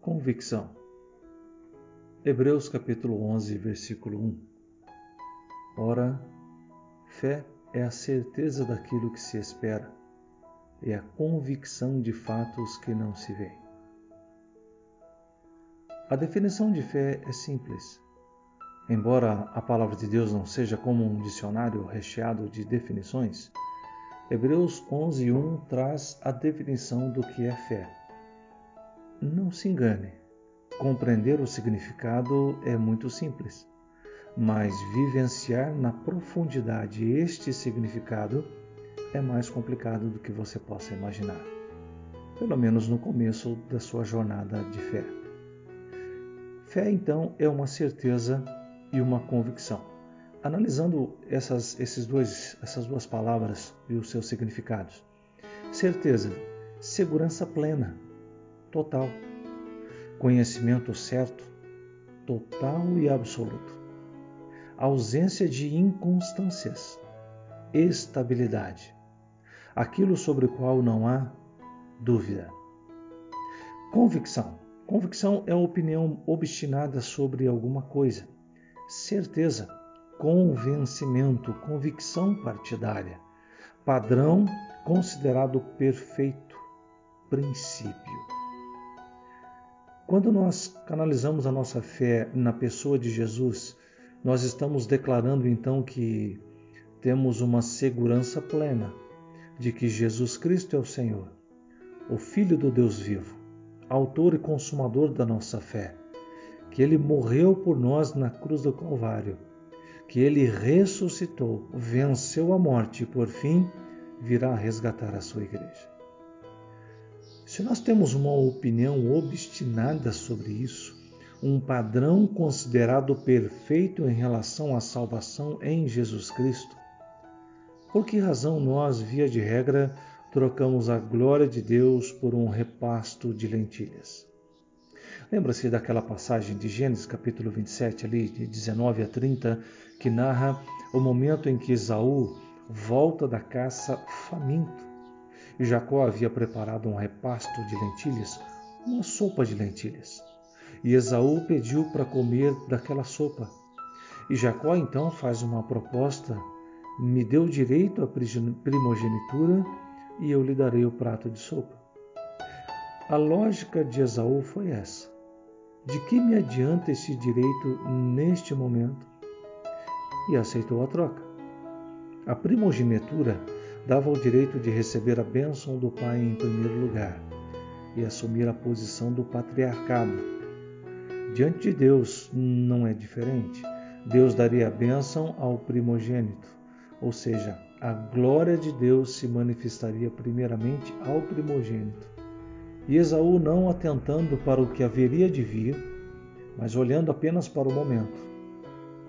Convicção. Hebreus capítulo 11, versículo 1. Ora, fé é a certeza daquilo que se espera, e a convicção de fatos que não se veem. A definição de fé é simples. Embora a palavra de Deus não seja como um dicionário recheado de definições, Hebreus 11:1 traz a definição do que é fé. Não se engane, compreender o significado é muito simples, mas vivenciar na profundidade este significado é mais complicado do que você possa imaginar, pelo menos no começo da sua jornada de fé. Fé, então, é uma certeza e uma convicção. Analisando essas, esses dois, essas duas palavras e os seus significados. Certeza, segurança plena, total. Conhecimento certo, total e absoluto. Ausência de inconstâncias, estabilidade. Aquilo sobre o qual não há dúvida. Convicção Convicção é a opinião obstinada sobre alguma coisa. Certeza, convencimento, convicção partidária. Padrão considerado perfeito. Princípio. Quando nós canalizamos a nossa fé na pessoa de Jesus, nós estamos declarando então que temos uma segurança plena de que Jesus Cristo é o Senhor, o Filho do Deus vivo autor e consumador da nossa fé, que ele morreu por nós na cruz do Calvário, que ele ressuscitou, venceu a morte e por fim virá resgatar a sua igreja. Se nós temos uma opinião obstinada sobre isso, um padrão considerado perfeito em relação à salvação em Jesus Cristo, por que razão nós, via de regra, trocamos a glória de Deus por um repasto de lentilhas. Lembra-se daquela passagem de Gênesis capítulo 27, ali, de 19 a 30, que narra o momento em que Esaú volta da caça faminto. Jacó havia preparado um repasto de lentilhas, uma sopa de lentilhas. E Esaú pediu para comer daquela sopa. E Jacó então faz uma proposta: me deu direito à primogenitura e eu lhe darei o prato de sopa. A lógica de Esaú foi essa: de que me adianta esse direito neste momento? E aceitou a troca. A primogenitura dava o direito de receber a bênção do pai em primeiro lugar e assumir a posição do patriarcado. Diante de Deus não é diferente. Deus daria a bênção ao primogênito, ou seja, a glória de Deus se manifestaria primeiramente ao primogênito. E Esaú, não atentando para o que haveria de vir, mas olhando apenas para o momento,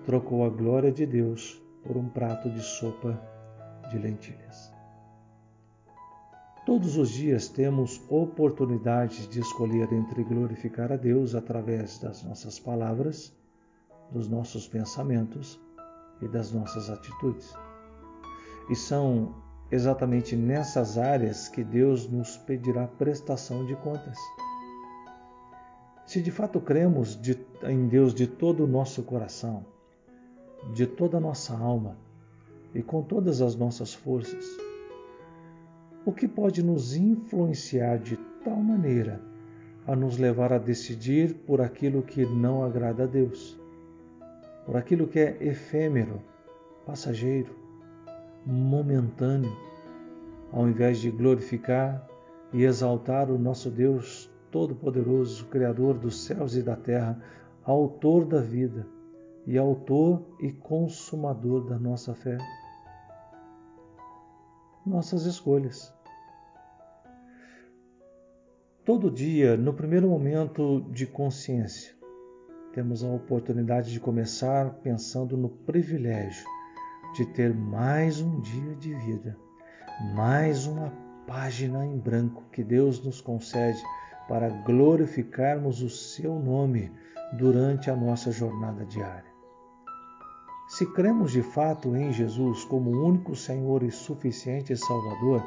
trocou a glória de Deus por um prato de sopa de lentilhas. Todos os dias temos oportunidade de escolher entre glorificar a Deus através das nossas palavras, dos nossos pensamentos e das nossas atitudes. E são exatamente nessas áreas que Deus nos pedirá prestação de contas. Se de fato cremos em Deus de todo o nosso coração, de toda a nossa alma e com todas as nossas forças, o que pode nos influenciar de tal maneira a nos levar a decidir por aquilo que não agrada a Deus, por aquilo que é efêmero, passageiro, momentâneo, ao invés de glorificar e exaltar o nosso Deus Todo-Poderoso, Criador dos céus e da terra, Autor da vida e Autor e Consumador da nossa fé. Nossas escolhas. Todo dia, no primeiro momento de consciência, temos a oportunidade de começar pensando no privilégio de ter mais um dia de vida, mais uma página em branco que Deus nos concede para glorificarmos o seu nome durante a nossa jornada diária. Se cremos de fato em Jesus como o único Senhor e suficiente Salvador,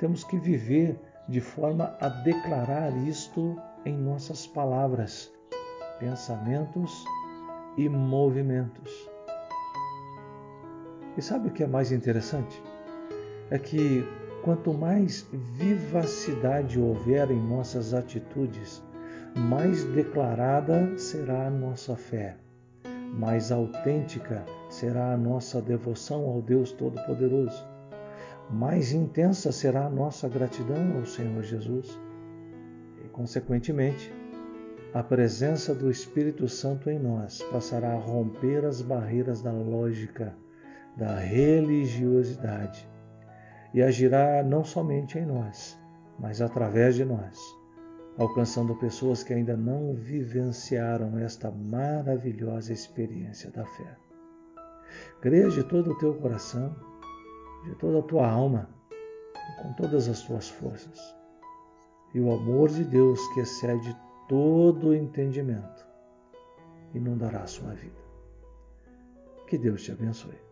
temos que viver de forma a declarar isto em nossas palavras, pensamentos e movimentos. E sabe o que é mais interessante? É que quanto mais vivacidade houver em nossas atitudes, mais declarada será a nossa fé, mais autêntica será a nossa devoção ao Deus Todo-Poderoso, mais intensa será a nossa gratidão ao Senhor Jesus. E, consequentemente, a presença do Espírito Santo em nós passará a romper as barreiras da lógica, da religiosidade e agirá não somente em nós, mas através de nós, alcançando pessoas que ainda não vivenciaram esta maravilhosa experiência da fé. Creia de todo o teu coração, de toda a tua alma, com todas as tuas forças. E o amor de Deus, que excede todo o entendimento, inundará a sua vida. Que Deus te abençoe.